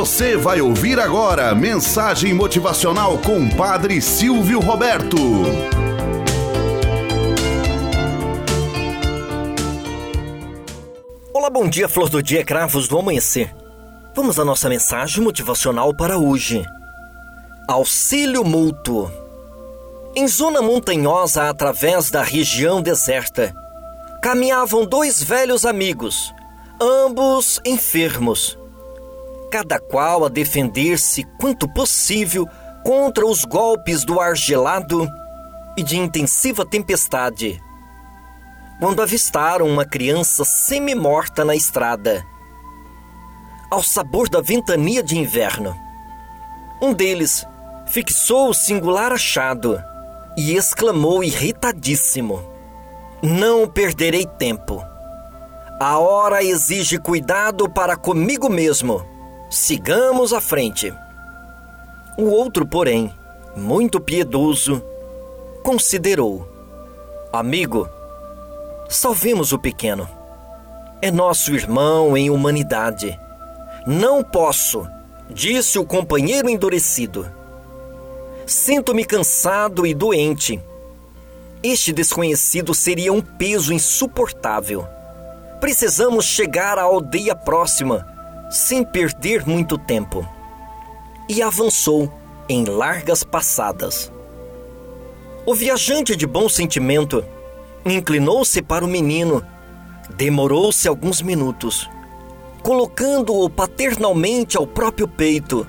Você vai ouvir agora mensagem motivacional com Padre Silvio Roberto. Olá, bom dia, flor do dia, cravos do amanhecer. Vamos à nossa mensagem motivacional para hoje. Auxílio mútuo. Em zona montanhosa, através da região deserta, caminhavam dois velhos amigos, ambos enfermos. Cada qual a defender-se quanto possível contra os golpes do ar gelado e de intensiva tempestade. Quando avistaram uma criança semi-morta na estrada, ao sabor da ventania de inverno, um deles fixou o singular achado e exclamou irritadíssimo: Não perderei tempo. A hora exige cuidado para comigo mesmo. Sigamos à frente. O outro, porém, muito piedoso, considerou: Amigo, salvemos o pequeno. É nosso irmão em humanidade. Não posso, disse o companheiro endurecido. Sinto-me cansado e doente. Este desconhecido seria um peso insuportável. Precisamos chegar à aldeia próxima, sem perder muito tempo. E avançou em largas passadas. O viajante de bom sentimento inclinou-se para o menino, demorou-se alguns minutos, colocando-o paternalmente ao próprio peito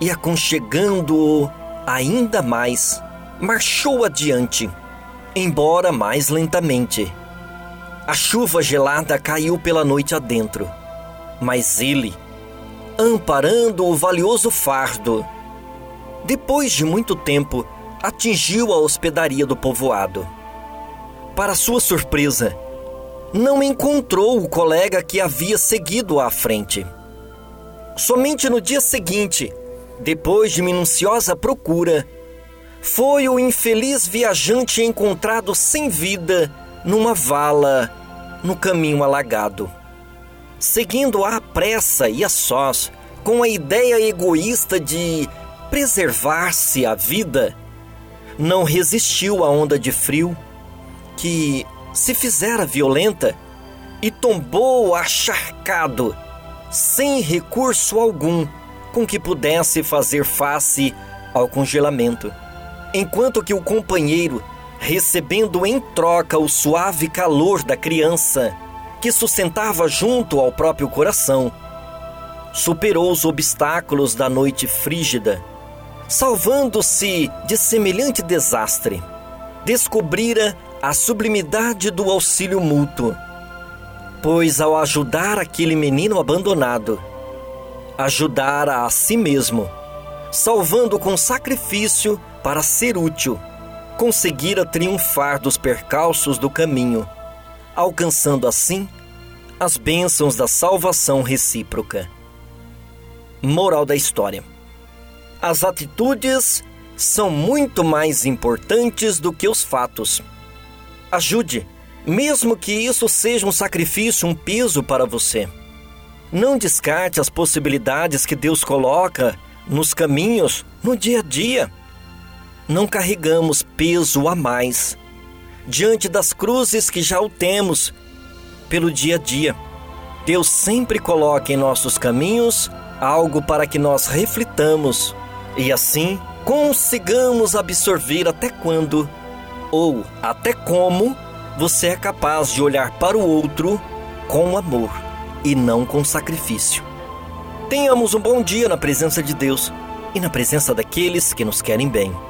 e aconchegando-o ainda mais, marchou adiante, embora mais lentamente. A chuva gelada caiu pela noite adentro, mas ele, amparando o valioso fardo, depois de muito tempo, atingiu a hospedaria do povoado. Para sua surpresa, não encontrou o colega que havia seguido à frente. Somente no dia seguinte, depois de minuciosa procura, foi o infeliz viajante encontrado sem vida numa vala no caminho alagado. Seguindo à pressa e a sós, com a ideia egoísta de preservar-se a vida, não resistiu à onda de frio que se fizera violenta e tombou acharcado, sem recurso algum com que pudesse fazer face ao congelamento. Enquanto que o companheiro, recebendo em troca o suave calor da criança, que sustentava junto ao próprio coração, superou os obstáculos da noite frígida, salvando-se de semelhante desastre. Descobrira a sublimidade do auxílio mútuo, pois ao ajudar aquele menino abandonado, ajudara a si mesmo, salvando com sacrifício para ser útil, conseguira triunfar dos percalços do caminho, alcançando assim as bênçãos da salvação recíproca. Moral da história: As atitudes são muito mais importantes do que os fatos. Ajude, mesmo que isso seja um sacrifício, um peso para você. Não descarte as possibilidades que Deus coloca nos caminhos no dia a dia. Não carregamos peso a mais diante das cruzes que já o temos pelo dia a dia. Deus sempre coloca em nossos caminhos algo para que nós reflitamos e assim consigamos absorver até quando ou até como você é capaz de olhar para o outro com amor e não com sacrifício. Tenhamos um bom dia na presença de Deus e na presença daqueles que nos querem bem.